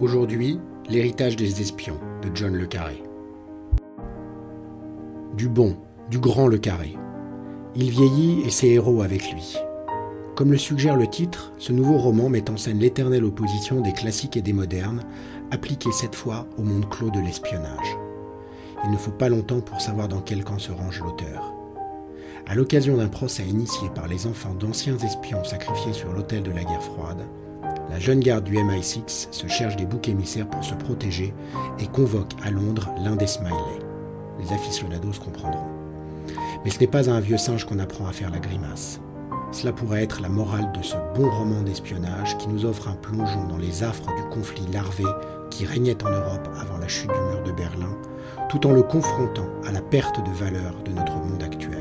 Aujourd'hui, l'héritage des espions de John Le Carré. Du bon, du grand Le Carré. Il vieillit et ses héros avec lui. Comme le suggère le titre, ce nouveau roman met en scène l'éternelle opposition des classiques et des modernes, appliquée cette fois au monde clos de l'espionnage. Il ne faut pas longtemps pour savoir dans quel camp se range l'auteur. À l'occasion d'un procès initié par les enfants d'anciens espions sacrifiés sur l'autel de la guerre froide, la jeune garde du MI6 se cherche des boucs émissaires pour se protéger et convoque à Londres l'un des Smiley. Les aficionados comprendront. Mais ce n'est pas à un vieux singe qu'on apprend à faire la grimace. Cela pourrait être la morale de ce bon roman d'espionnage qui nous offre un plongeon dans les affres du conflit larvé qui régnait en Europe avant la chute du mur de Berlin, tout en le confrontant à la perte de valeur de notre monde actuel.